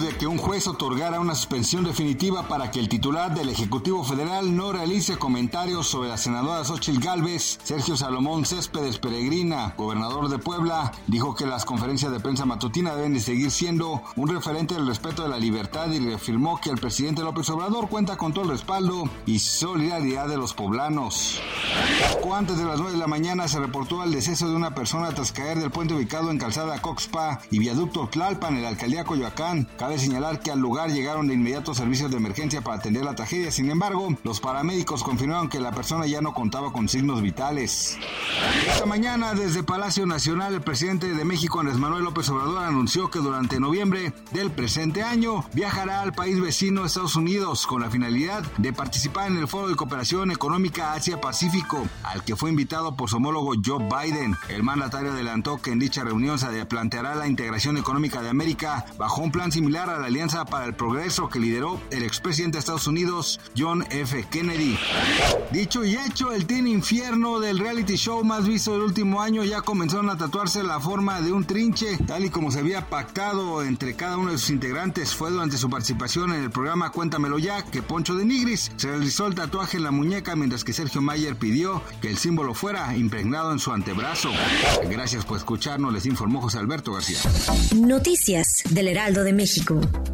De que un juez otorgara una suspensión definitiva para que el titular del Ejecutivo Federal no realice comentarios sobre la senadora Xochitl Gálvez, Sergio Salomón Céspedes Peregrina, gobernador de Puebla, dijo que las conferencias de prensa matutina deben de seguir siendo un referente del respeto de la libertad y reafirmó que el presidente López Obrador cuenta con todo el respaldo y solidaridad de los poblanos. Poco antes de las 9 de la mañana se reportó el deceso de una persona tras caer del puente ubicado en Calzada Coxpa y Viaducto Tlalpan en la alcaldía Coyoacán. Cabe señalar que al lugar llegaron de inmediato servicios de emergencia para atender la tragedia. Sin embargo, los paramédicos confirmaron que la persona ya no contaba con signos vitales. Esta mañana, desde Palacio Nacional, el presidente de México, Andrés Manuel López Obrador, anunció que durante noviembre del presente año viajará al país vecino Estados Unidos con la finalidad de participar en el Foro de Cooperación Económica Asia-Pacífico, al que fue invitado por su homólogo Joe Biden. El mandatario adelantó que en dicha reunión se planteará la integración económica de América bajo un plan similar a la Alianza para el Progreso que lideró el expresidente de Estados Unidos, John F. Kennedy. Dicho y hecho, el Teen Infierno del reality show más visto del último año ya comenzaron a tatuarse la forma de un trinche, tal y como se había pactado entre cada uno de sus integrantes. Fue durante su participación en el programa Cuéntamelo ya que Poncho de Nigris se realizó el tatuaje en la muñeca, mientras que Sergio Mayer pidió que el símbolo fuera impregnado en su antebrazo. Gracias por escucharnos, les informó José Alberto García. Noticias del Heraldo de México. Go.